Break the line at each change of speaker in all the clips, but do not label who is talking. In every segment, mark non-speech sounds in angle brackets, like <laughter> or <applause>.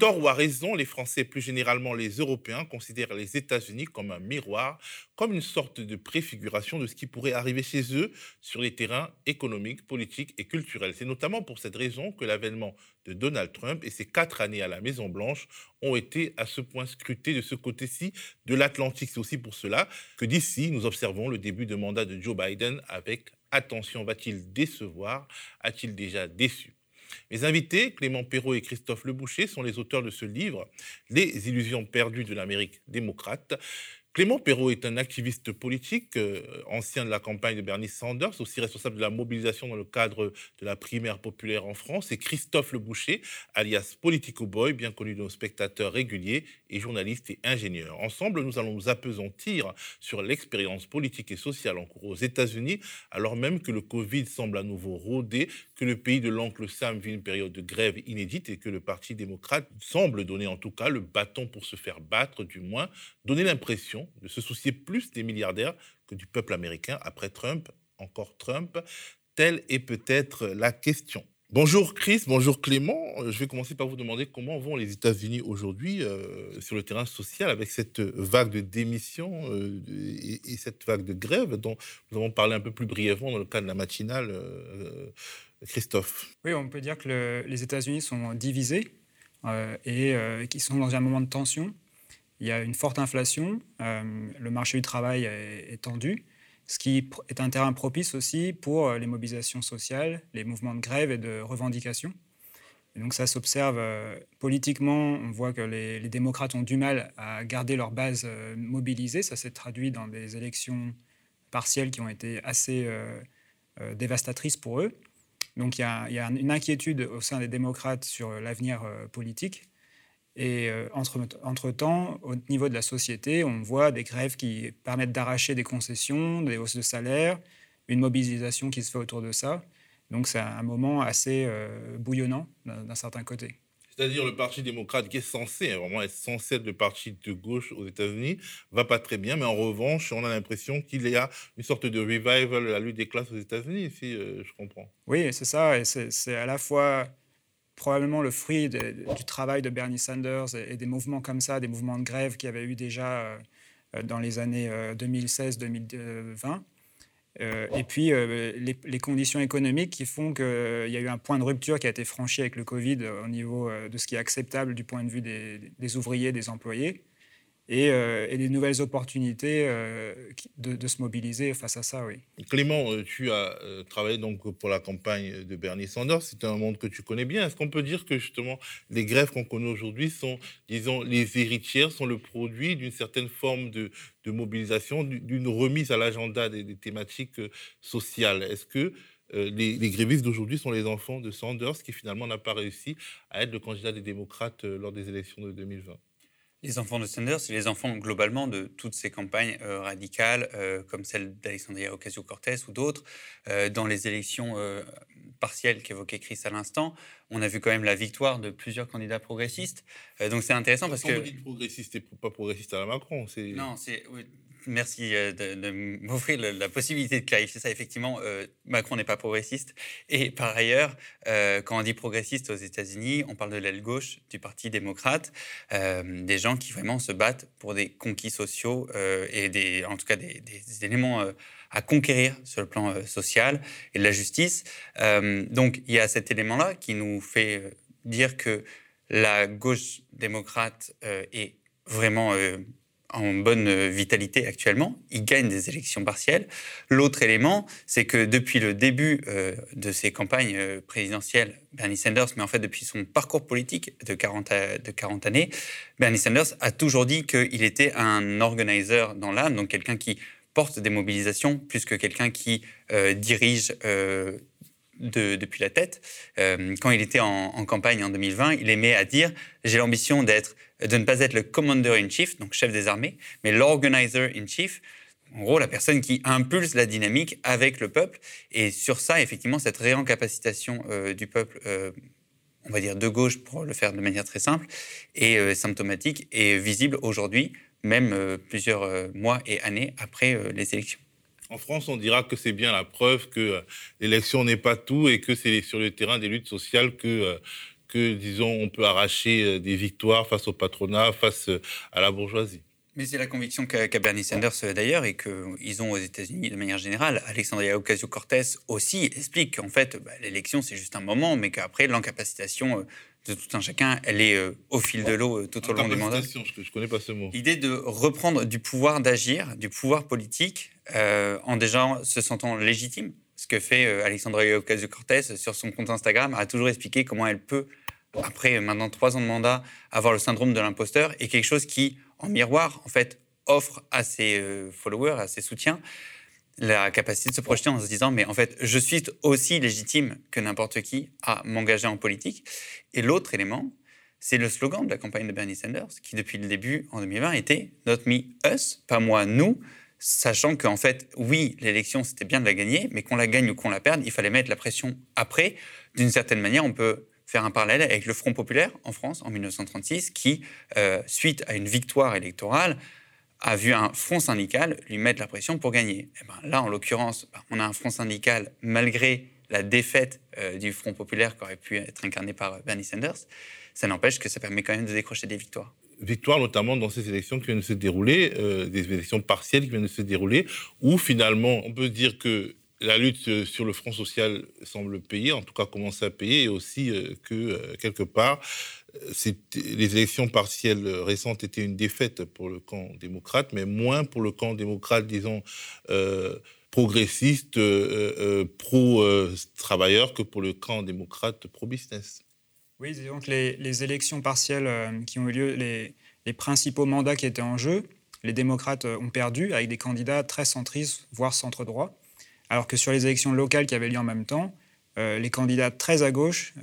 tort ou à raison, les Français, plus généralement les Européens, considèrent les États-Unis comme un miroir, comme une sorte de préfiguration de ce qui pourrait arriver chez eux sur les terrains économiques, politiques et culturels. C'est notamment pour cette raison que l'avènement de Donald Trump et ses quatre années à la Maison-Blanche ont été à ce point scrutés de ce côté-ci de l'Atlantique. C'est aussi pour cela que d'ici, nous observons le début de mandat de Joe Biden avec attention. Va-t-il décevoir A-t-il déjà déçu? Mes invités, Clément Perrault et Christophe Leboucher, sont les auteurs de ce livre, Les illusions perdues de l'Amérique démocrate. Clément Perrault est un activiste politique, euh, ancien de la campagne de Bernie Sanders, aussi responsable de la mobilisation dans le cadre de la primaire populaire en France, et Christophe Leboucher, alias Politico Boy, bien connu de nos spectateurs réguliers, et journaliste et ingénieur. Ensemble, nous allons nous apesantir sur l'expérience politique et sociale en cours aux États-Unis, alors même que le Covid semble à nouveau rôder, que le pays de l'oncle Sam vit une période de grève inédite et que le Parti démocrate semble donner en tout cas le bâton pour se faire battre, du moins donner l'impression de se soucier plus des milliardaires que du peuple américain après Trump, encore Trump Telle est peut-être la question. Bonjour Chris, bonjour Clément. Je vais commencer par vous demander comment vont les États-Unis aujourd'hui euh, sur le terrain social avec cette vague de démission euh, et, cette vague de grève dont nous avons parlé un peu plus brièvement dans le cadre de la matinale. Euh, Christophe.
Oui, on peut dire que les États-Unis sont divisés et qu'ils sont dans un moment de tension. Il y a une forte inflation, euh, le marché du travail est, tendu, ce qui est un terrain propice aussi pour euh, les mobilisations sociales, les mouvements de grève et de revendication. Et donc ça s'observe euh, politiquement, on voit que les, démocrates ont du mal à garder leur base mobilisée, ça s'est traduit dans des élections partielles qui ont été assez dévastatrices pour eux. Donc il y, a, une inquiétude au sein des démocrates sur l'avenir politique. Et euh, entre-temps, au niveau de la société, on voit des grèves qui permettent d'arracher des concessions, des hausses de salaire, une mobilisation qui se fait autour de ça. Donc c'est un moment assez euh, bouillonnant d'un certain côté.
C'est-à-dire le Parti démocrate qui est censé, hein, vraiment être censé être le parti de gauche aux États-Unis, va pas très bien, mais en revanche, on a l'impression qu'il y a une sorte de revival de la lutte des classes aux États-Unis, si euh, je comprends.
Oui, c'est ça, et c'est à la fois probablement le fruit du travail de Bernie Sanders et, des mouvements comme ça, des mouvements de grève qu'il y avait eu déjà euh, euh, dans les années 2016-2020. Euh, et puis les, conditions économiques qui font qu'il y a eu un point de rupture qui a été franchi avec le Covid au niveau de ce qui est acceptable du point de vue des ouvriers, des employés. Euh, et, des nouvelles opportunités euh, de, se mobiliser face à ça, oui.
Clément, euh, tu as travaillé donc pour la campagne de Bernie Sanders. C'est un monde que tu connais bien. Est-ce qu'on peut dire que justement les grèves qu'on connaît aujourd'hui sont, disons, les héritières, sont le produit d'une certaine forme de, mobilisation, d'une remise à l'agenda des, thématiques sociales? Est-ce que les, grévistes d'aujourd'hui sont les enfants de Sanders qui finalement n'a pas réussi à être le candidat des démocrates lors des élections de 2020
les enfants de Sanders, c'est les enfants globalement de toutes ces campagnes euh, radicales, euh, comme celle d'Alexandria Ocasio-Cortez ou d'autres. Euh, dans les élections partielles qu'évoquait Chris à l'instant, on a vu quand même la victoire de plusieurs candidats progressistes. donc c'est intéressant parce que.
On dit progressiste et pas progressiste à la Macron.
Non, c'est Merci euh, de, m'offrir la possibilité de clarifier ça. Effectivement, euh, Macron n'est pas progressiste. Et par ailleurs, euh, quand on dit progressiste aux États-Unis, on parle de l'aile gauche du Parti démocrate, des gens qui vraiment se battent pour des conquis sociaux et des, en tout cas des, éléments à conquérir sur le plan social et de la justice. donc il y a cet élément-là qui nous fait dire que la gauche démocrate est vraiment en bonne euh, vitalité actuellement. Il gagne des élections partielles. L'autre élément, c'est que depuis le début euh, de ses campagnes euh, présidentielles, Bernie Sanders, mais en fait depuis son parcours politique de 40, de 40 années, Bernie Sanders a toujours dit qu'il était un organizer dans l'âme, donc quelqu'un qui porte des mobilisations plus que quelqu'un qui dirige depuis la tête. Quand il était en, campagne en 2020, il aimait à dire j'ai l'ambition d'être, de ne pas être le commander in chief, donc chef des armées, mais l'organizer in chief. En gros, la personne qui impulse la dynamique avec le peuple. Et sur ça, effectivement, cette réencapacitation euh, du peuple, euh, on va dire de gauche pour le faire de manière très simple, est symptomatique et visible aujourd'hui, même plusieurs mois et années après les élections.
En France, on dira que c'est bien la preuve que euh, l'élection n'est pas tout et que c'est sur le terrain des luttes sociales que, euh, que, disons, on peut arracher des victoires face au patronat, face à la bourgeoisie.
Mais c'est la conviction qu'a Bernie Sanders d'ailleurs et qu'ils ont aux États-Unis de manière générale. Alexandria Ocasio-Cortez aussi explique qu'en fait, bah, l'élection c'est juste un moment, mais qu'après l'encapacitation de tout un chacun, elle est euh, au fil de l'eau euh, tout au long du mandat.
Je ne connais pas ce mot.
L'idée de reprendre du pouvoir d'agir, du pouvoir politique, euh, en déjà se sentant légitime. Ce que fait Alexandra Ocasio-Cortez sur son compte Instagram, a toujours expliqué comment elle peut, après maintenant trois ans de mandat, avoir le syndrome de l'imposteur et quelque chose qui, en miroir, en fait, offre à ses followers, à ses soutiens, la capacité de se projeter en se disant mais en fait je suis aussi légitime que n'importe qui à m'engager en politique. Et l'autre élément, c'est le slogan de la campagne de Bernie Sanders qui depuis le début en 2020 était Not me, us, pas moi, nous, sachant qu'en fait oui l'élection c'était bien de la gagner, mais qu'on la gagne ou qu'on la perde, il fallait mettre la pression après. D'une certaine manière, on peut faire un parallèle avec le Front populaire en France en 1936 qui, euh, suite à une victoire électorale, a vu un front syndical lui mettre la pression pour gagner. Eh ben là, en l'occurrence, ben, on a un front syndical malgré la défaite euh, du Front populaire qui aurait pu être incarné par euh, Bernie Sanders. Ça n'empêche que ça permet quand même de décrocher des victoires.
Victoires notamment dans ces élections qui viennent de se dérouler, euh, des élections partielles qui viennent de se dérouler, où finalement on peut dire que la lutte sur le front social semble payer, en tout cas commencer à payer, et aussi que quelque part les élections partielles récentes étaient une défaite pour le camp démocrate, mais moins pour le camp démocrate, disons, euh, progressiste, euh, euh, pro-travailleur, que pour le camp démocrate pro-business.
Oui, disons que les, élections partielles qui ont eu lieu, les, principaux mandats qui étaient en jeu, les démocrates ont perdu avec des candidats très centristes, voire centre-droit, alors que sur les élections locales qui avaient lieu en même temps, les candidats très à gauche,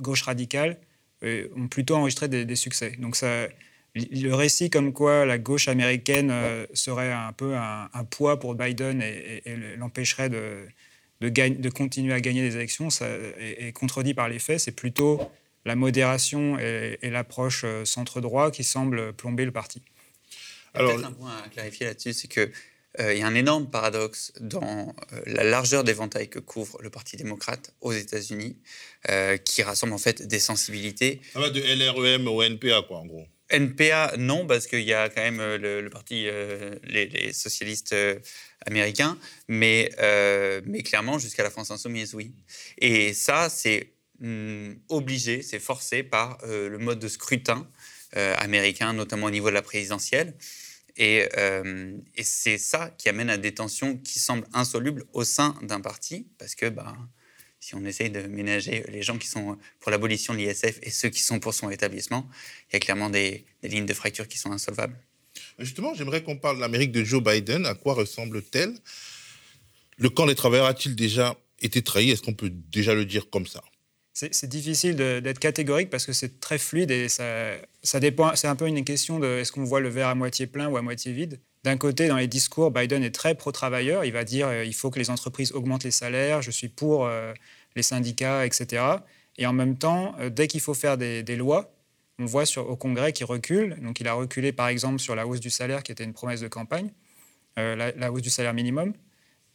gauche radicale, euh, ont plutôt enregistré des, succès. Donc ça, le récit comme quoi la gauche américaine euh, serait un peu un, poids pour Biden et, l'empêcherait de, de, de, continuer à gagner des élections ça, est, contredit par les faits. C'est plutôt la modération et, l'approche euh, centre-droit qui semble plomber le parti.
Alors, un point à clarifier là-dessus, c'est que euh, il y a un énorme paradoxe dans euh, la largeur d'éventail que couvre le Parti démocrate aux États-Unis, euh, qui rassemble en fait des sensibilités.
Ça va de LREM au NPA, quoi, en gros.
NPA, non, parce qu'il y a quand même le, parti, les, socialistes américains, mais, mais clairement, jusqu'à la France insoumise, oui. Et ça, c'est hmm, obligé, c'est forcé par le mode de scrutin américain, notamment au niveau de la présidentielle. Euh, et, c'est ça qui amène à des tensions qui semblent insolubles au sein d'un parti, parce que bah, si on essaye de ménager les gens qui sont pour l'abolition de l'ISF et ceux qui sont pour son rétablissement, il y a clairement des, lignes de fracture qui sont insolvables.
Justement, j'aimerais qu'on parle de l'Amérique de Joe Biden. À quoi ressemble-t-elle? Le camp des travailleurs a-t-il déjà été trahi? Est-ce qu'on peut déjà le dire comme ça?
C'est difficile d'être catégorique parce que c'est très fluide et ça, dépend. C'est un peu une question de est-ce qu'on voit le verre à moitié plein ou à moitié vide? D'un côté, dans les discours, Biden est très pro-travailleur. Il va dire euh, il faut que les entreprises augmentent les salaires, je suis pour euh, les syndicats, etc. Et en même temps, euh, dès qu'il faut faire des, lois, on voit sur, au Congrès qu'il recule. Donc il a reculé par exemple sur la hausse du salaire qui était une promesse de campagne, la, la, hausse du salaire minimum.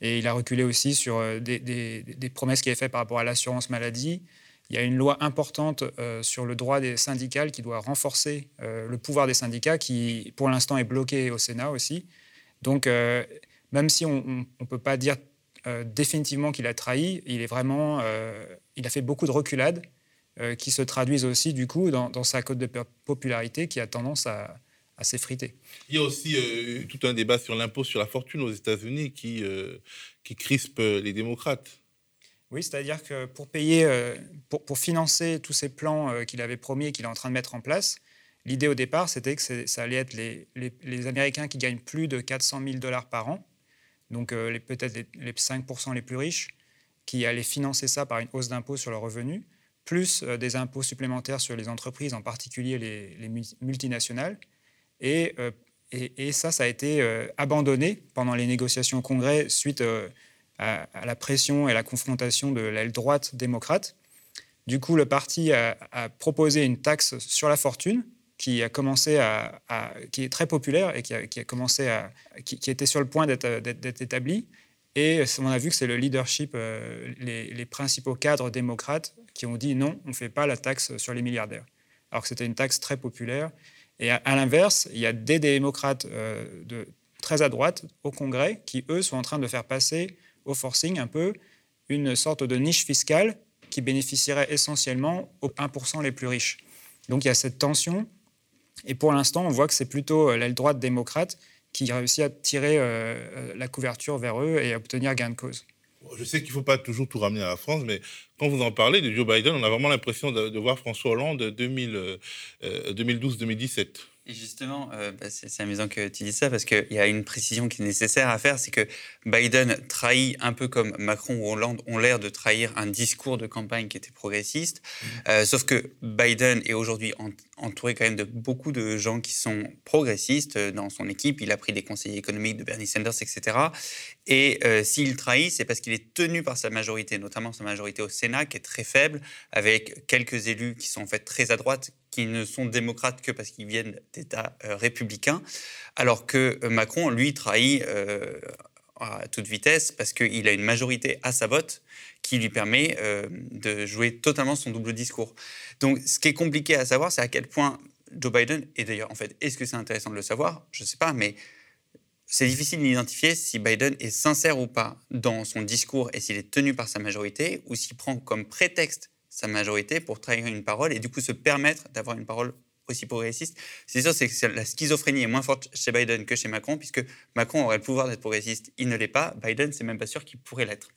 Et il a reculé aussi sur des, des, promesses qu'il avait faites par rapport à l'assurance maladie, il y a une loi importante euh, sur le droit des syndicats qui doit renforcer euh, le pouvoir des syndicats, qui pour l'instant est bloqué au Sénat aussi. Donc, euh, même si on ne peut pas dire définitivement qu'il a trahi, il est vraiment, il a fait beaucoup de reculades qui se traduisent aussi du coup dans, sa cote de popularité qui a tendance à, à s'effriter.
Il y a aussi tout un débat sur l'impôt sur la fortune aux États-Unis qui, qui crispe les démocrates.
Oui, c'est-à-dire que pour payer, euh, pour, financer tous ces plans euh, qu'il avait promis et qu'il est en train de mettre en place, l'idée au départ, c'était que ça allait être les, les, Américains qui gagnent plus de 400 000 dollars par an, donc euh, peut-être les, 5% les plus riches, qui allaient financer ça par une hausse d'impôts sur leurs revenus, plus des impôts supplémentaires sur les entreprises, en particulier les, multinationales. Et, et, ça, ça a été abandonné pendant les négociations au Congrès suite à, la pression et la confrontation de l'aile droite démocrate. Du coup, le parti a, proposé une taxe sur la fortune qui a commencé à, qui est très populaire et qui a, commencé à, qui, était sur le point d'être établie. Et on a vu que c'est le leadership, euh, les, principaux cadres démocrates qui ont dit non, on ne fait pas la taxe sur les milliardaires. Alors que c'était une taxe très populaire. Et à, l'inverse, il y a des démocrates euh, très à droite au Congrès qui, eux, sont en train de faire passer au forcing un peu une sorte de niche fiscale qui bénéficierait essentiellement aux 1% les plus riches. Donc il y a cette tension. Et pour l'instant, on voit que c'est plutôt l'aile droite démocrate qui réussit à tirer euh, la couverture vers eux et à obtenir gain de cause.
Je sais qu'il ne faut pas toujours tout ramener à la France, mais quand vous en parlez de Joe Biden, on a vraiment l'impression de, voir François Hollande 2012-2017.
Et justement, euh, bah, c'est amusant que tu dises ça parce qu'il y a une précision qui est nécessaire à faire, c'est que Biden trahit un peu comme Macron ou Hollande ont l'air de trahir un discours de campagne qui était progressiste, mmh. euh, sauf que Biden est aujourd'hui entouré quand même de beaucoup de gens qui sont progressistes euh, dans son équipe. Il a pris des conseillers économiques de Bernie Sanders, etc. Et s'il trahit, c'est parce qu'il est tenu par sa majorité, notamment sa majorité au Sénat, qui est très faible, avec quelques élus qui sont en fait très à droite, qui ne sont démocrates que parce qu'ils viennent d'États euh, républicains, alors que euh, Macron, lui, trahit euh, à toute vitesse parce qu'il a une majorité à sa botte qui lui permet de jouer totalement son double discours. Donc, ce qui est compliqué à savoir, c'est à quel point Joe Biden, et d'ailleurs, en fait, est-ce que c'est intéressant de le savoir? Je ne sais pas, mais c'est difficile d'identifier si Biden est sincère ou pas dans son discours et s'il est tenu par sa majorité ou s'il prend comme prétexte sa majorité pour trahir une parole et du coup se permettre d'avoir une parole aussi progressiste. C'est sûr, c'est que la schizophrénie est moins forte chez Biden que chez Macron, puisque Macron aurait le pouvoir d'être progressiste, il ne l'est pas. Biden, c'est même pas sûr qu'il pourrait l'être.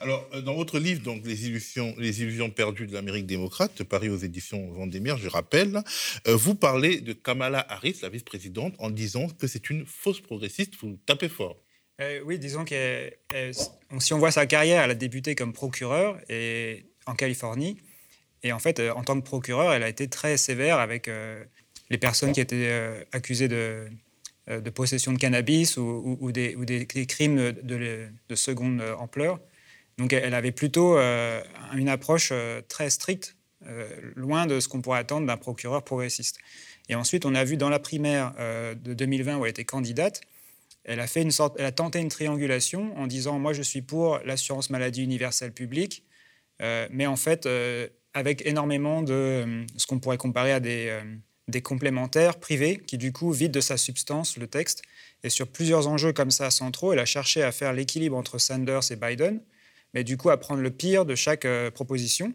Alors, euh, dans votre livre, donc, les, illusions, perdues de l'Amérique démocrate, Paris aux éditions Vendémiaire, je rappelle, euh, vous parlez de Kamala Harris, la vice-présidente, en disant que c'est une fausse progressiste. Vous tapez fort.
Euh, oui, disons que si on voit sa carrière, elle a débuté comme procureur et en Californie. Et en fait, en tant que procureur, elle a été très sévère avec les personnes qui étaient accusées de, possession de cannabis ou, des, crimes de, seconde ampleur. Donc elle avait plutôt une approche très stricte, loin de ce qu'on pourrait attendre d'un procureur progressiste. Et ensuite, on a vu dans la primaire de 2020 où elle était candidate, elle a, tenté une triangulation en disant Moi, je suis pour l'assurance maladie universelle publique, euh, mais en fait, euh, avec énormément de euh, ce qu'on pourrait comparer à des, des complémentaires privés qui, du coup, vident de sa substance le texte. Et sur plusieurs enjeux comme ça centraux, elle a cherché à faire l'équilibre entre Sanders et Biden, mais du coup à prendre le pire de chaque proposition.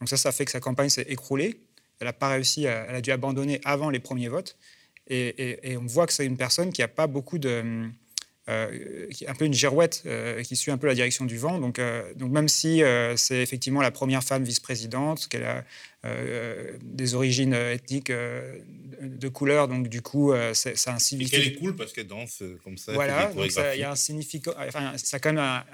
Donc ça, ça fait que sa campagne s'est écroulée. Elle n'a pas réussi, elle a dû abandonner avant les premiers votes. Et, on voit que c'est une personne qui n'a pas beaucoup de, euh, un peu une girouette euh, qui suit un peu la direction du vent. Donc, euh, donc même si c'est effectivement la première femme vice-présidente, qu'elle a des origines ethniques de couleur, donc du coup, c'est un
significat. qu'elle est cool parce qu'elle danse comme ça.
Voilà, donc ça, y a un enfin, ça a quand même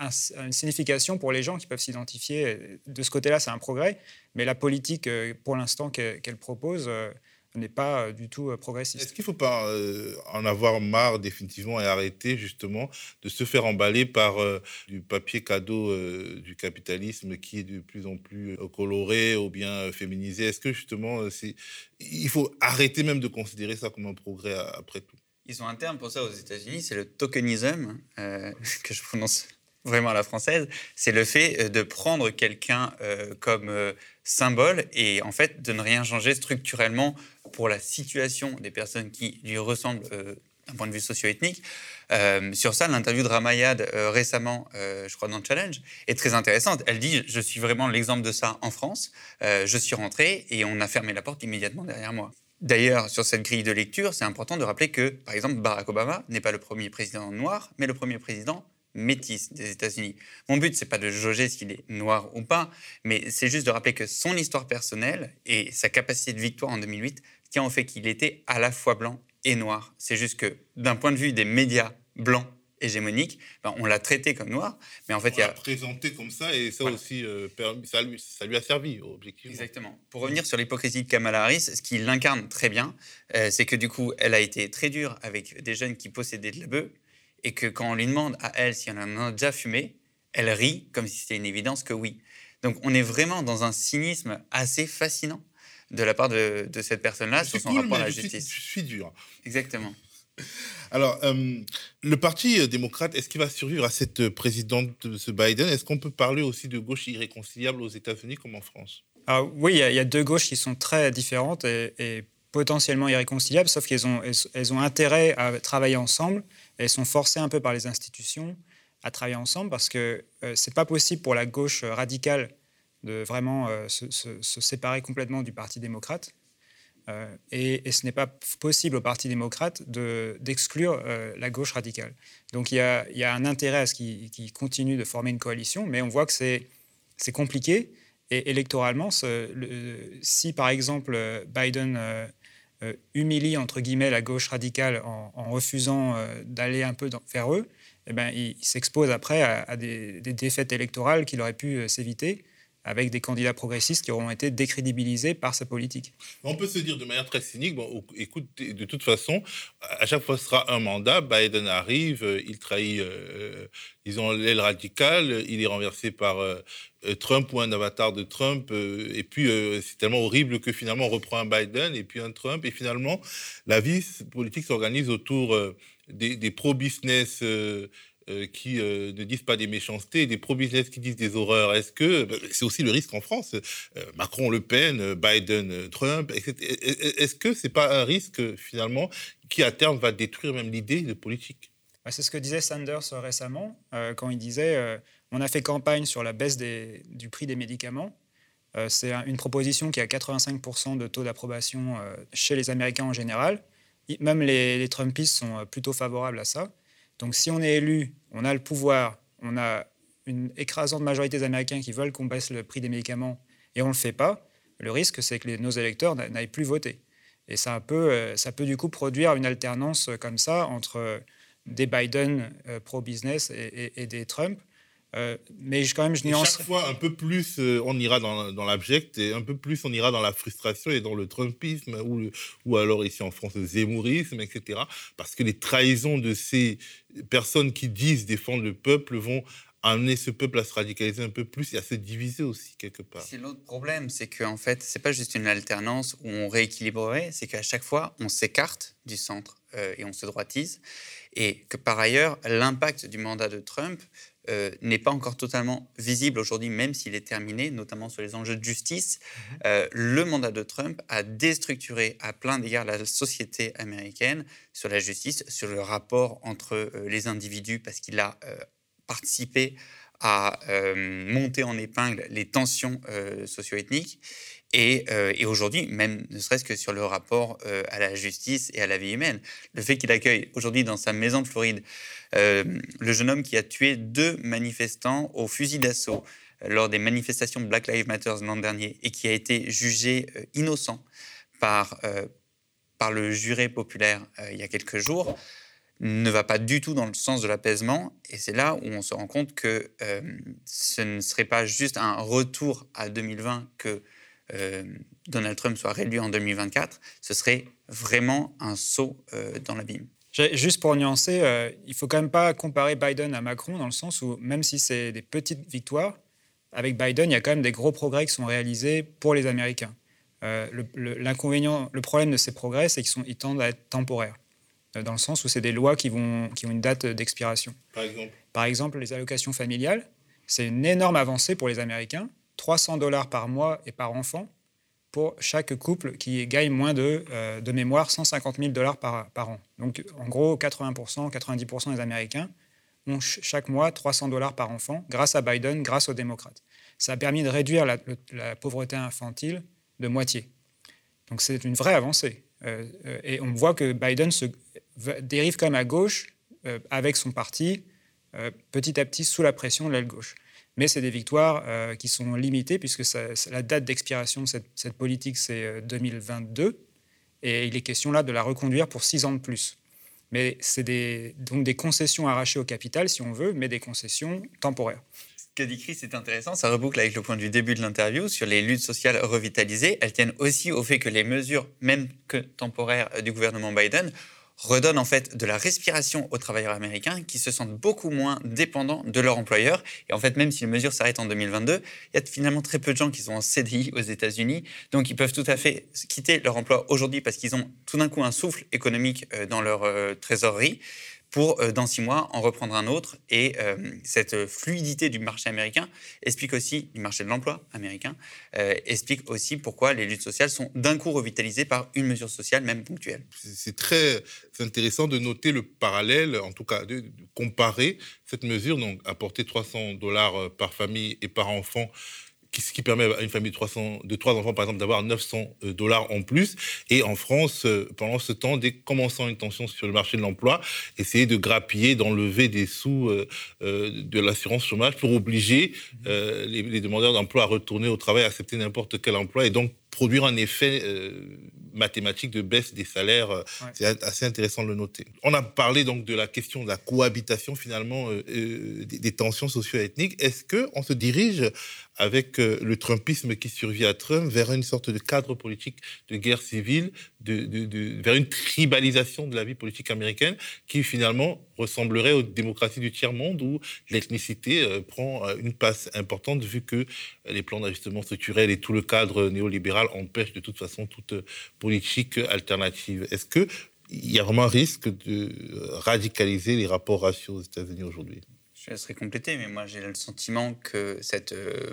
une signification pour les gens qui peuvent s'identifier. De ce côté-là, c'est un progrès. Mais la politique, pour l'instant, qu'elle propose, n'est pas euh, du tout euh, progressiste.
Est-ce qu'il ne faut pas euh, en avoir marre définitivement et arrêter justement de se faire emballer par du papier cadeau du capitalisme qui est de plus en plus coloré ou bien féminisé? Est-ce que justement il faut arrêter même de considérer ça comme un progrès après tout?
Ils ont un terme pour ça aux États-Unis, c'est le tokenism, <laughs> que je prononce vraiment à la française, c'est le fait de prendre quelqu'un comme symbole et en fait de ne rien changer structurellement pour la situation des personnes qui lui ressemblent euh, d'un point de vue socio-ethnique. Euh, sur ça, l'interview de Ramayad euh, récemment, je crois dans Challenge, est très intéressante. Elle dit Je suis vraiment l'exemple de ça en France. je suis rentré et on a fermé la porte immédiatement derrière moi. D'ailleurs, sur cette grille de lecture, c'est important de rappeler que, par exemple, Barack Obama n'est pas le premier président noir, mais le premier président métis des États-Unis. Mon but, c'est pas de jauger s'il est noir ou pas, mais c'est juste de rappeler que son histoire personnelle et sa capacité de victoire en 2008 tient au fait qu'il était à la fois blanc et noir. C'est juste que d'un point de vue des médias blancs hégémoniques, ben, on l'a traité comme noir, mais en fait, il
a présenté comme ça et ça aussi, euh, ça, lui, ça lui a servi objectivement.
Exactement. Pour revenir sur l'hypocrisie de Kamala Harris, ce qui l'incarne très bien, euh, c'est que du coup, elle a été très dure avec des jeunes qui possédaient de la bœuf et que quand on lui demande à elle si on en a déjà fumé, elle rit comme si c'était une évidence que oui. Donc on est vraiment dans un cynisme assez fascinant de la part de, cette personne-là sur son rapport à la justice.
je suis dur.
Exactement. <laughs>
Alors, euh, le Parti démocrate, est-ce qu'il va survivre à cette présidente, ce Biden? Est-ce qu'on peut parler aussi de gauche irréconciliable aux États-Unis comme en France?
Alors, Oui, il y, a deux gauches qui sont très différentes et, potentiellement irréconciliables, sauf qu'elles ont, elles, ont intérêt à travailler ensemble. Elles sont forcées un peu par les institutions à travailler ensemble parce que euh, c'est pas possible pour la gauche radicale de vraiment euh, se, séparer complètement du Parti démocrate. Euh, et, ce n'est pas possible au Parti démocrate d'exclure euh, la gauche radicale. Donc il y a, il y a un intérêt à ce qu'ils continuent de former une coalition, mais on voit que c'est compliqué. Et électoralement, si par exemple Biden humilie entre guillemets la gauche radicale en, refusant d'aller un peu vers eux, eh ben, il, s'expose après à, des, des, défaites électorales qu'il aurait pu s'éviter avec des candidats progressistes qui auront été décrédibilisés par sa politique.
On peut se dire de manière très cynique, bon, écoute, de toute façon, à chaque fois ce sera un mandat, Biden arrive, euh, il trahit, euh, disons, l'aile radicale, il est renversé par euh, Trump ou un avatar de Trump, et puis c'est tellement horrible que finalement on reprend un Biden et puis un Trump, et finalement la vie politique s'organise autour des pro-business euh, qui euh, ne disent pas des méchancetés, des pro-business qui disent des horreurs. Est-ce que bah, c'est aussi le risque en France euh, Macron, Le Pen, Biden, Trump. Est-ce que c'est pas un risque finalement qui à terme va détruire même l'idée de politique?
Bah, C'est ce que disait Sanders récemment quand il disait on a fait campagne sur la baisse du prix des médicaments. c'est une proposition qui a 85% de taux d'approbation chez les Américains en général. Même les, les Trumpistes sont plutôt favorables à ça. Donc si on est élu, on a le pouvoir, on a une écrasante majorité des Américains qui veulent qu'on baisse le prix des médicaments et on ne le fait pas, le risque c'est que nos électeurs n'aillent plus voter. Et ça peut, euh, ça peut du coup produire une alternance comme ça entre des Biden euh, pro-business et, des Trump euh, mais quand même, je nuance.
Chaque fois, un peu plus, euh, on ira dans, dans l'abject et un peu plus, on ira dans la frustration et dans le Trumpisme ou, ou alors ici en France, le zémourisme, etc. Parce que les trahisons de ces personnes qui disent défendre le peuple vont amener ce peuple à se radicaliser un peu plus et à se diviser aussi quelque part.
C'est l'autre problème, c'est qu'en fait, c'est pas juste une alternance où on rééquilibrerait, c'est qu'à chaque fois, on s'écarte du centre euh, et on se droitise, et que par ailleurs, l'impact du mandat de Trump euh, n'est pas encore totalement visible aujourd'hui, même s'il est terminé, notamment sur les enjeux de justice. Mhm. Euh, le mandat de Trump a déstructuré à plein d'égards la société américaine sur la justice, sur le rapport entre euh, les individus, parce qu'il a participé à monter en épingle les tensions socio-ethniques. Et, et aujourd'hui, même ne serait-ce que sur le rapport à la justice et à la vie humaine. Le fait qu'il accueille aujourd'hui dans sa maison de Floride euh, le jeune homme qui a tué deux manifestants au fusil d'assaut euh, lors des manifestations Black Lives Matter l'an dernier et qui a été jugé euh, innocent par, par le juré populaire il y a quelques jours, ne va pas du tout dans le sens de l'apaisement. Et c'est là où on se rend compte que ce ne serait pas juste un retour à 2020 que Donald Trump soit réélu en 2024, ce serait vraiment un saut dans l'abîme.
Juste pour nuancer, euh, il faut quand même pas comparer Biden à Macron dans le sens où même si c'est des petites victoires, avec Biden, il y a quand même des gros progrès qui sont réalisés pour les Américains. Euh, l'inconvénient, le, problème de ces progrès, c'est qu'ils ils tendent à être temporaires, euh, dans le sens où c'est des lois qui, vont, qui ont une date d'expiration.
Par exemple
Par exemple, les allocations familiales, c'est une énorme avancée pour les Américains, 300 dollars par mois et par enfant pour chaque couple qui gagne moins de, euh, de mémoire 150 000 dollars par, par, an. Donc en gros, 80%, 90% des Américains ont chaque mois 300 dollars par enfant grâce à Biden, grâce aux démocrates. Ça a permis de réduire la, pauvreté infantile de moitié. Donc c'est une vraie avancée. Euh, euh, et on voit que Biden se dérive quand même à gauche avec son parti, petit à petit sous la pression de l'aile gauche mais c'est des victoires euh, qui sont limitées puisque la date d'expiration de cette, politique, c'est 2022, euh, et il est question là de la reconduire pour six ans de plus. Mais c'est donc des concessions arrachées au capital, si on veut, mais des concessions temporaires.
Ce qu'a dit Chris, c'est intéressant. Ça reboucle avec le point du début de l'interview sur les luttes sociales revitalisées. Elles tiennent aussi au fait que les mesures, même que temporaires, du gouvernement Biden redonne en fait de la respiration aux travailleurs américains qui se sentent beaucoup moins dépendants de leur employeur. Et en fait, même si les mesures s'arrêtent en 2022, il y a finalement très peu de gens qui sont en CDI aux États-Unis. Donc, ils peuvent tout à fait quitter leur emploi aujourd'hui parce qu'ils ont tout d'un coup un souffle économique euh, dans leur euh, trésorerie pour, euh, dans six mois, en reprendre un autre. Et euh, cette fluidité du marché américain explique aussi, du marché de l'emploi américain, euh, explique aussi pourquoi les luttes sociales sont d'un coup revitalisées par une mesure sociale, même ponctuelle.
C'est très intéressant de noter le parallèle, en tout cas de, comparer cette mesure, donc apporter 300 dollars par famille et par enfant ce qui permet à une famille de, 300, de 3 enfants, par exemple, d'avoir 900 euh, dollars en plus. Et en France, euh, pendant ce temps, dès commençant une tension sur le marché de l'emploi, essayer de grappiller, d'enlever des sous euh, de l'assurance chômage pour obliger les, les, demandeurs d'emploi à retourner au travail, à accepter n'importe quel emploi et donc produire un effet mathématique de baisse des salaires. C'est assez intéressant de le noter. On a parlé donc de la question de la cohabitation finalement des, des, tensions socio-ethniques. Est-ce qu'on se dirige avec euh, le Trumpisme qui survit à Trump vers une sorte de cadre politique de guerre civile, de, vers une tribalisation de la vie politique américaine qui finalement ressemblerait aux démocraties du tiers-monde où l'ethnicité euh, prend euh, une place importante vu que les plans d'ajustement structurel et tout le cadre néolibéral empêchent de toute façon toute politique alternative. Est-ce que il y a vraiment un risque de radicaliser les rapports raciaux aux États-Unis aujourd'hui?
Je laisserai compléter, mais moi j'ai le sentiment que cette, euh,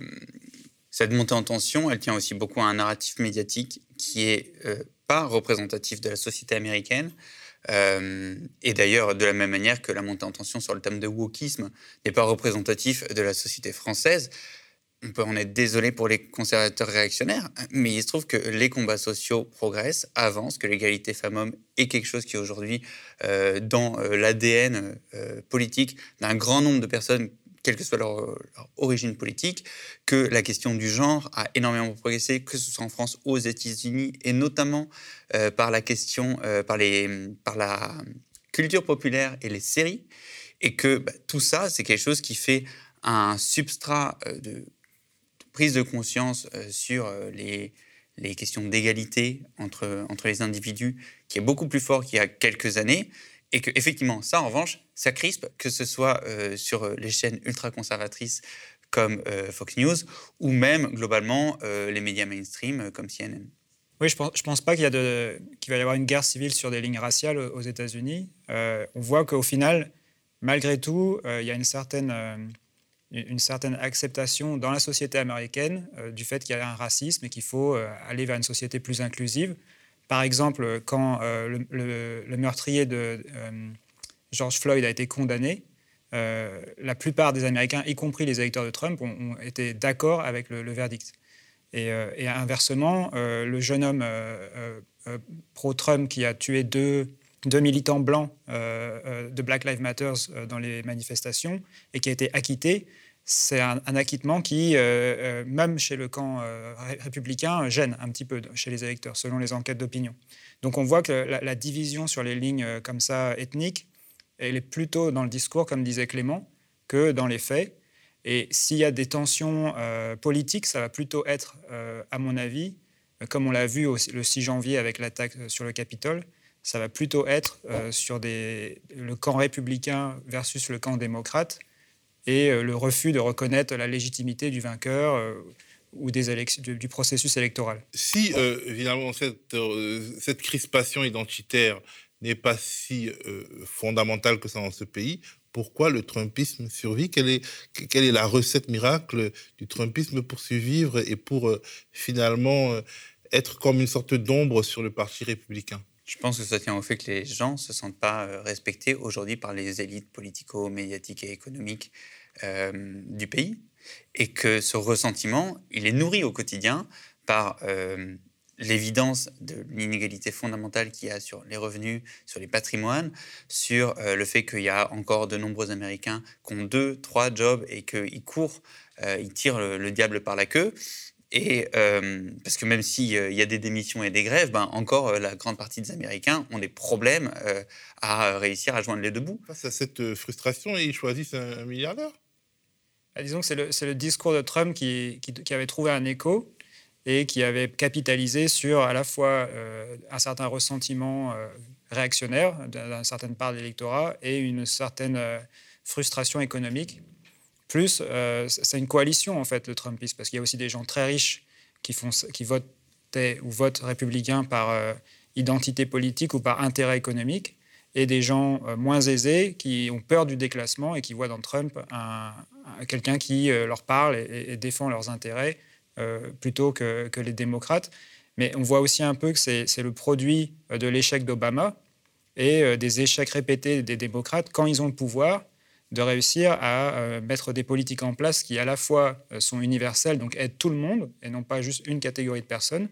montée en tension, elle tient aussi beaucoup à un narratif médiatique qui est euh, pas représentatif de la société américaine. Euh, et d'ailleurs, de la même manière que la montée en tension sur le thème de wokisme n'est pas représentatif de la société française on peut en être désolé pour les conservateurs réactionnaires, mais il se trouve que les combats sociaux progressent, avancent, que l'égalité femmes-hommes est quelque chose qui est aujourd'hui euh, dans euh, l'ADN euh, politique d'un grand nombre de personnes, quelle que soit leur, origine politique, que la question du genre a énormément progressé, que ce soit en France ou aux États-Unis, et notamment par la question, par, les, par la culture populaire et les séries, et que bah, tout ça, c'est quelque chose qui fait un substrat de prise de conscience euh, sur euh, les, questions d'égalité entre, les individus qui est beaucoup plus fort qu'il y a quelques années. Et que, effectivement, ça, en revanche, ça crispe, que ce soit euh, sur les chaînes ultra-conservatrices comme Fox News ou même, globalement, les médias mainstream comme CNN.
Oui, je pense, pas qu'il, y a qu'il va y avoir une guerre civile sur des lignes raciales aux États-Unis. on voit qu'au final, malgré tout, il y a une certaine une certaine acceptation dans la société américaine euh, du fait qu'il y a un racisme et qu'il faut euh, aller vers une société plus inclusive. Par exemple, quand euh, le, meurtrier de George Floyd a été condamné, la plupart des Américains, y compris les électeurs de Trump, ont, été d'accord avec le, verdict. Et, et, inversement, le jeune homme pro-Trump qui a tué deux, deux militants blancs euh, euh, de Black Lives Matter euh, dans les manifestations et qui a été acquitté, c'est un, acquittement qui, même chez le camp républicain, gêne un petit peu chez les électeurs, selon les enquêtes d'opinion. Donc on voit que la, division sur les lignes comme ça ethniques, elle est plutôt dans le discours, comme disait Clément, que dans les faits. Et s'il y a des tensions politiques, ça va plutôt être, à mon avis, comme on l'a vu le 6 janvier avec l'attaque sur le Capitole, ça va plutôt être euh, sur le camp républicain versus le camp démocrate et euh, le refus de reconnaître la légitimité du vainqueur euh, ou du, processus électoral.
Si évidemment cette, crispation identitaire n'est pas si fondamentale que ça dans ce pays, pourquoi le Trumpisme survit? Quelle est la recette miracle du Trumpisme pour survivre et pour finalement être comme une sorte d'ombre sur le Parti républicain?
Je pense que ça tient au fait que les gens ne se sentent pas euh, respectés aujourd'hui par les élites politico-médiatiques et économiques euh, du pays et que ce ressentiment, il est nourri au quotidien par euh, l'évidence de l'inégalité fondamentale qu'il y a sur les revenus, sur les patrimoines, sur le fait qu'il y a encore de nombreux Américains qui ont deux, trois jobs et qu'ils courent, ils tirent le, diable par la queue. Et euh, parce que même s'il euh, y a des démissions et des grèves, ben encore euh, la grande partie des Américains ont des problèmes à réussir à joindre les deux bouts.
Face à cette frustration, ils choisissent un, milliardaire
bah, Disons que c'est le, le, discours de Trump qui, qui, avait trouvé un écho et qui avait capitalisé sur à la fois un certain ressentiment réactionnaire d'une certaine part de l'électorat et une certaine frustration économique. Plus, c'est une coalition, en fait, le Trumpisme, parce qu'il y a aussi des gens très riches qui, ou votent républicains par identité politique ou par intérêt économique et des gens euh, moins aisés qui ont peur du déclassement et qui voient dans Trump un, quelqu'un qui euh, leur parle et, défend leurs intérêts euh, plutôt que, les démocrates. Mais on voit aussi un peu que c'est le produit de l'échec d'Obama et des échecs répétés des démocrates quand ils ont le pouvoir de réussir à mettre des politiques en place qui à la fois sont universelles, donc aident tout le monde et non pas juste une catégorie de personnes,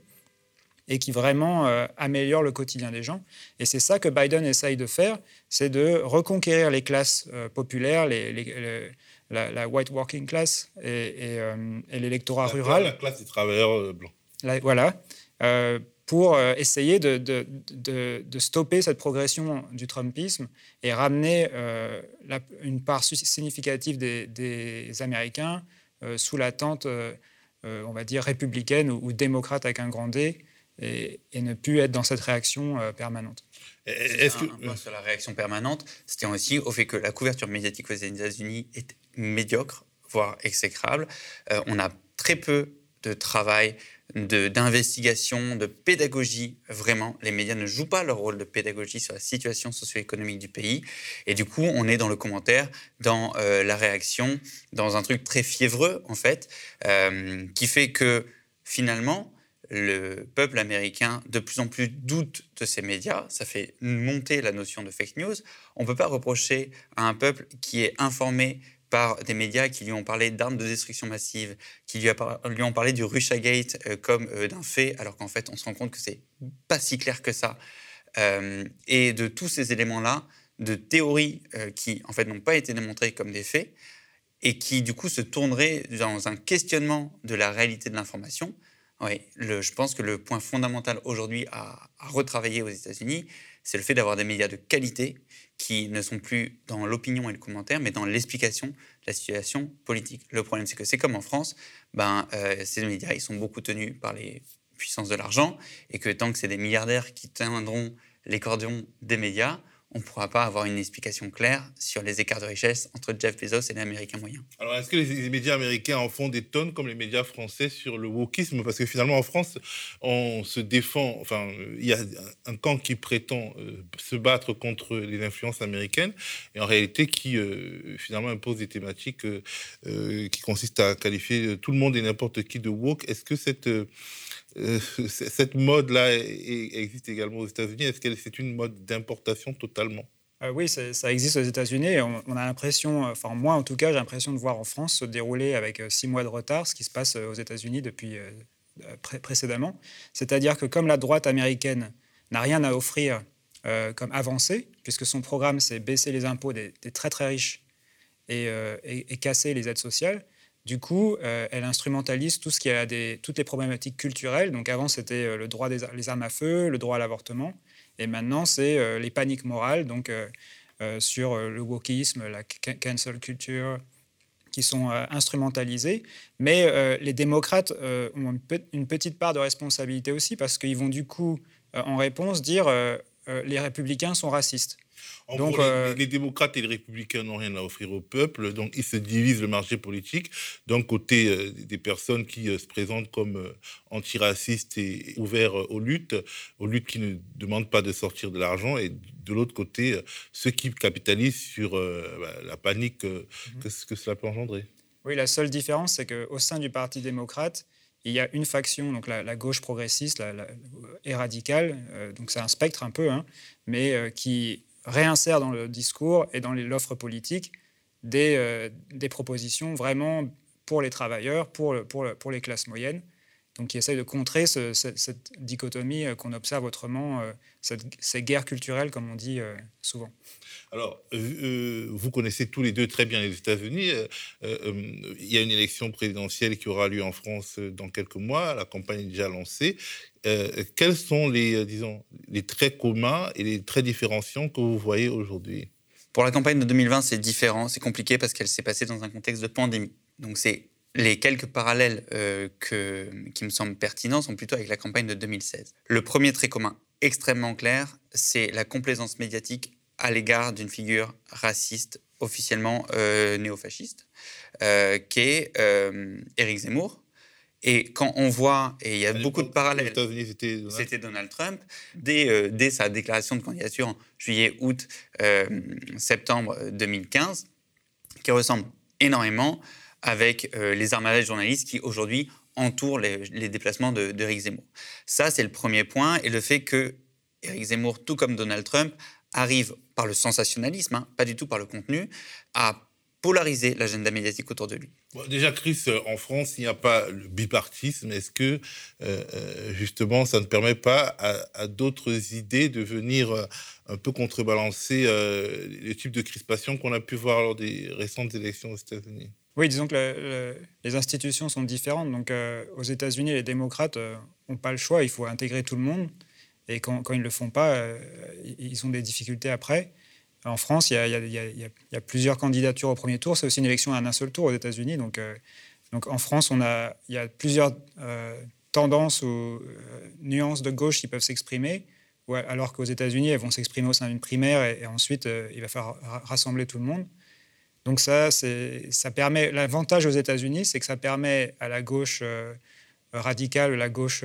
et qui vraiment euh, améliore le quotidien des gens. Et c'est ça que Biden essaye de faire, c'est de reconquérir les classes euh, populaires, les, la, white working class et, et, euh, l'électorat rural.
La classe des travailleurs blancs.
voilà. Pour essayer de, de, de, stopper cette progression du Trumpisme et ramener une part significative des, des Américains sous la tente, on va dire, républicaine ou, ou démocrate avec un grand D, et, ne plus être dans cette réaction euh, permanente.
Est-ce que... un, point sur la réaction permanente, tient aussi au fait que la couverture médiatique aux États-Unis est médiocre, voire exécrable. Euh, on a très peu de travail, d'investigation, de, pédagogie. Vraiment, les médias ne jouent pas leur rôle de pédagogie sur la situation socio-économique du pays. Et du coup, on est dans le commentaire, dans euh, la réaction, dans un truc très fiévreux, en fait, qui fait que finalement, le peuple américain de plus en plus doute de ces médias, ça fait monter la notion de fake news. On ne peut pas reprocher à un peuple qui est informé par des médias qui lui ont parlé d'armes de destruction massive, qui lui, ont parlé du Russiagate euh, comme euh, d'un fait, alors qu'en fait on se rend compte que c'est pas si clair que ça. Euh, et de tous ces éléments-là, de théories qui en fait n'ont pas été démontrées comme des faits, et qui du coup se tourneraient dans un questionnement de la réalité de l'information, oui, je pense que le point fondamental aujourd'hui à, retravailler aux États-Unis, c'est le fait d'avoir des médias de qualité qui ne sont plus dans l'opinion et le commentaire, mais dans l'explication de la situation politique. Le problème, c'est que c'est comme en France, ben, euh, ces médias, ils sont beaucoup tenus par les puissances de l'argent, et que tant que c'est des milliardaires qui tiendront les cordons des médias, on ne pourra pas avoir une explication claire sur les écarts de richesse entre Jeff Bezos et l'Américain moyen.
Alors, est-ce que les, médias américains en font des tonnes comme les médias français sur le wokisme? Parce que finalement, en France, on se défend, enfin, il y a un camp qui prétend euh, se battre contre les influences américaines, et en réalité qui, euh, finalement, impose des thématiques euh, qui consistent à qualifier tout le monde et n'importe qui de woke. Est-ce que cette euh, cette mode-là existe également aux États-Unis. Est-ce que c'est une mode d'importation totalement?
Euh, oui, ça existe aux États-Unis. On, a l'impression, enfin moi en tout cas, j'ai l'impression de voir en France se dérouler avec euh, six mois de retard ce qui se passe aux États-Unis depuis précédemment. C'est-à-dire que comme la droite américaine n'a rien à offrir comme avancée, puisque son programme c'est baisser les impôts des, très très riches et, casser les aides sociales, du coup, euh, elle instrumentalise tout ce qui a des, toutes les problématiques culturelles. Donc avant, c'était euh, le droit des armes à feu, le droit à l'avortement. Et maintenant, c'est euh, les paniques morales, donc sur le wokisme, la cancel culture, qui sont instrumentalisées. Mais les démocrates ont une, une, petite part de responsabilité aussi, parce qu'ils vont du coup, en réponse, dire les républicains sont racistes.
Donc, euh, les, démocrates et les républicains n'ont rien à offrir au peuple, donc ils se divisent le marché politique. D'un côté, euh, des personnes qui euh, se présentent comme antiracistes et ouverts aux luttes, aux luttes qui ne demandent pas de sortir de l'argent, et de l'autre côté, ceux qui capitalisent sur bah, la panique mhm. que, que cela peut engendrer.
Oui, la seule différence, c'est qu'au sein du Parti démocrate, il y a une faction, donc la, gauche progressiste la, et radicale, donc c'est un spectre un peu, hein, mais qui réinsère dans le discours et dans l'offre politique des, euh, des, propositions vraiment pour les travailleurs, pour, pour les classes moyennes. Donc, qui essaye de contrer cette, dichotomie euh, qu'on observe autrement, euh, cette, ces guerres culturelles, comme on dit souvent.
Alors, vous connaissez tous les deux très bien les États-Unis. il y a une élection présidentielle qui aura lieu en France dans quelques mois. La campagne est déjà lancée. Euh, quels sont les, euh, disons, les traits communs et les traits différenciants que vous voyez aujourd'hui?
Pour la campagne de 2020, c'est différent, c'est compliqué parce qu'elle s'est passée dans un contexte de pandémie. Donc c'est les quelques parallèles euh, que, qui me semblent pertinents sont plutôt avec la campagne de 2016. Le premier trait commun extrêmement clair, c'est la complaisance médiatique à l'égard d'une figure raciste officiellement euh, néofasciste, euh, qui est euh, Éric Zemmour. Et quand on voit, et il y a beaucoup de parallèles, c'était Donald... Trump, dès, dès, sa déclaration de candidature en juillet, août, septembre 2015, qui ressemble énormément avec les armadages journalistes qui aujourd'hui entourent les, déplacements d'Éric Zemmour. Ça, c'est le premier point, et le fait que Éric Zemmour, tout comme Donald Trump, arrive par le sensationnalisme, hein, pas du tout par le contenu, à polariser l'agenda médiatique autour de lui.
déjà, Chris, euh, en France, il n'y a pas le bipartisme. Est-ce que, euh, euh, justement, ça ne permet pas à, d'autres idées de venir un peu contrebalancer le type de crispation qu'on a pu voir lors des récentes élections aux États-Unis?
Oui, disons que les institutions sont différentes. Donc, aux États-Unis, les démocrates n'ont pas le choix. Il faut intégrer tout le monde. Et quand, ils ne le font pas, euh, ils ont des difficultés après. En France, il y, a, plusieurs candidatures au premier tour. C'est aussi une élection à un seul tour aux États-Unis. Donc, euh, en France, il y a plusieurs euh, tendances ou nuances de gauche qui peuvent s'exprimer, alors qu'aux États-Unis, elles vont s'exprimer au sein d'une primaire et, ensuite, il va falloir rassembler tout le monde. Donc ça, ça permet. L'avantage aux États-Unis, c'est que ça permet à la gauche radicale, la gauche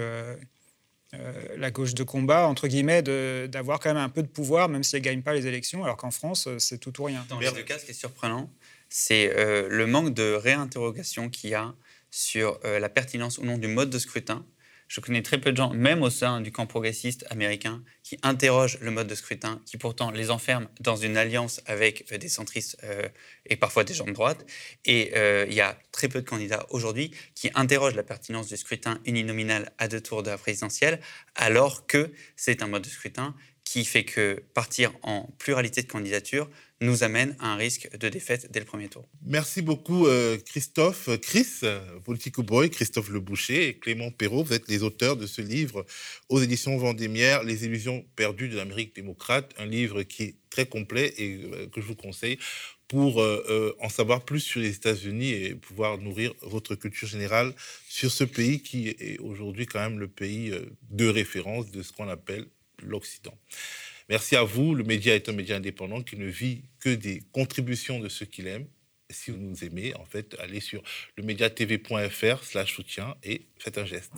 euh, la gauche de combat, entre guillemets, d'avoir quand même un peu de pouvoir, même si elle ne gagne pas les élections, alors qu'en France, euh, c'est tout ou rien.
Dans deux cas, ce qui est surprenant, c'est euh, le manque de réinterrogation qu'il y a sur la pertinence ou non du mode de scrutin je connais très peu de gens, même au sein du camp progressiste américain, qui interrogent le mode de scrutin, qui pourtant les enferment dans une alliance avec euh, des centristes euh, et parfois des gens de droite. Et euh, il y a très peu de candidats aujourd'hui qui interrogent la pertinence du scrutin uninominal à deux tours de la présidentielle, alors que c'est un mode de scrutin qui fait que partir en pluralité de candidatures nous amène à un risque de défaite dès le premier tour.
Merci beaucoup euh, Christophe, Chris, Politico Boy, Christophe Le Boucher et Clément Perrault. Vous êtes les auteurs de ce livre aux éditions Vendémiaire, Les illusions perdues de l'Amérique démocrate, un livre qui est très complet et euh, que je vous conseille pour euh, en savoir plus sur les États-Unis et pouvoir nourrir votre culture générale sur ce pays qui est aujourd'hui quand même le pays de référence de ce qu'on appelle l'Occident. Merci à vous. Le média est un média indépendant qui ne vit que des contributions de ceux qu'il aime. Si vous nous aimez, en fait, allez sur lemediatv.fr slash soutien et faites un geste.